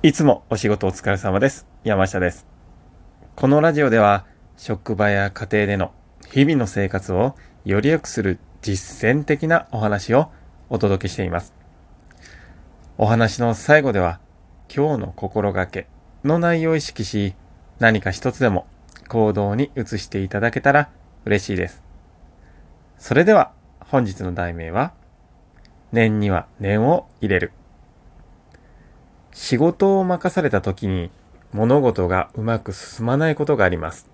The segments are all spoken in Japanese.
いつもお仕事お疲れ様です。山下です。このラジオでは、職場や家庭での日々の生活をより良くする実践的なお話をお届けしています。お話の最後では、今日の心がけの内容を意識し、何か一つでも行動に移していただけたら嬉しいです。それでは、本日の題名は、念には念を入れる。仕事を任された時に物事がうまく進まないことがあります。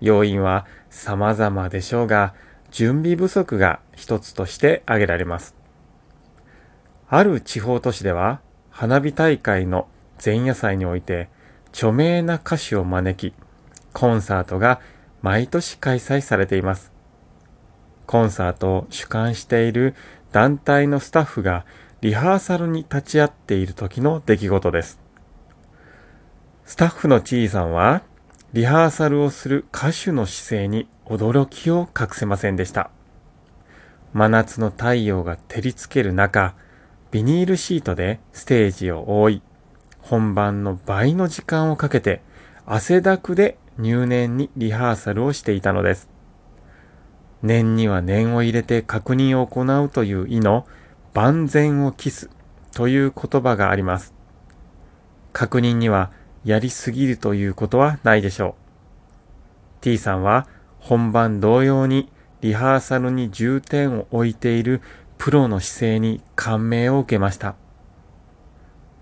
要因は様々でしょうが、準備不足が一つとして挙げられます。ある地方都市では、花火大会の前夜祭において、著名な歌手を招き、コンサートが毎年開催されています。コンサートを主管している団体のスタッフがリハーサルに立ち会っている時の出来事です。スタッフのちいさんは、リハーサルをする歌手の姿勢に驚きを隠せませんでした。真夏の太陽が照りつける中、ビニールシートでステージを覆い、本番の倍の時間をかけて汗だくで入念にリハーサルをしていたのです。念には念を入れて確認を行うという意の万全を期すという言葉があります。確認にはやりすぎるということはないでしょう。T さんは本番同様にリハーサルに重点を置いているプロの姿勢に感銘を受けました。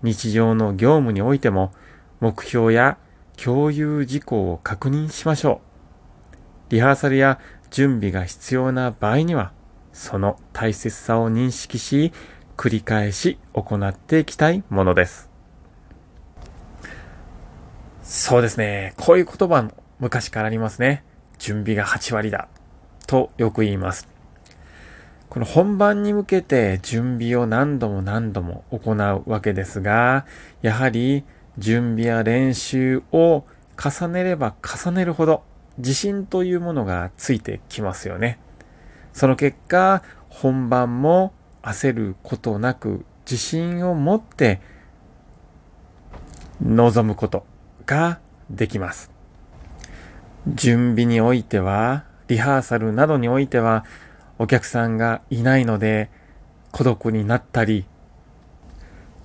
日常の業務においても目標や共有事項を確認しましょう。リハーサルや準備が必要な場合にはその大切さを認識し、繰り返し行っていきたいものです。そうですね。こういう言葉も昔からありますね。準備が8割だ。とよく言います。この本番に向けて準備を何度も何度も行うわけですが、やはり準備や練習を重ねれば重ねるほど自信というものがついてきますよね。その結果、本番も焦ることなく自信を持って臨むことができます。準備においては、リハーサルなどにおいては、お客さんがいないので孤独になったり、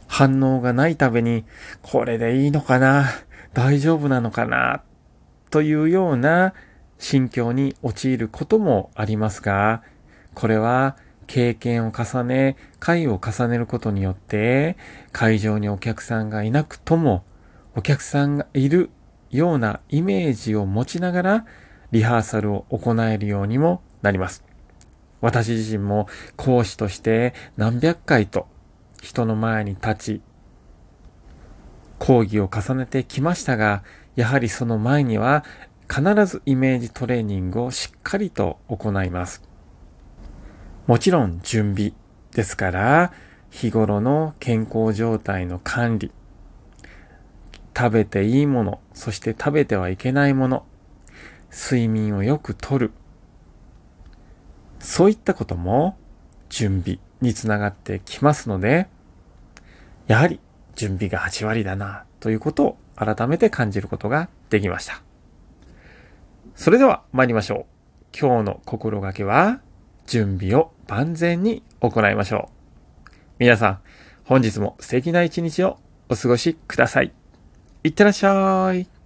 反応がないために、これでいいのかな大丈夫なのかなというような心境に陥ることもありますが、これは経験を重ね、回を重ねることによって、会場にお客さんがいなくとも、お客さんがいるようなイメージを持ちながら、リハーサルを行えるようにもなります。私自身も講師として何百回と人の前に立ち、講義を重ねてきましたが、やはりその前には必ずイメージトレーニングをしっかりと行います。もちろん準備ですから、日頃の健康状態の管理、食べていいもの、そして食べてはいけないもの、睡眠をよくとる、そういったことも準備につながってきますので、やはり準備が8割だなということを改めて感じることができました。それでは参りましょう。今日の心がけは、準備を万全に行いましょう。皆さん、本日も素敵な一日をお過ごしください。いってらっしゃい。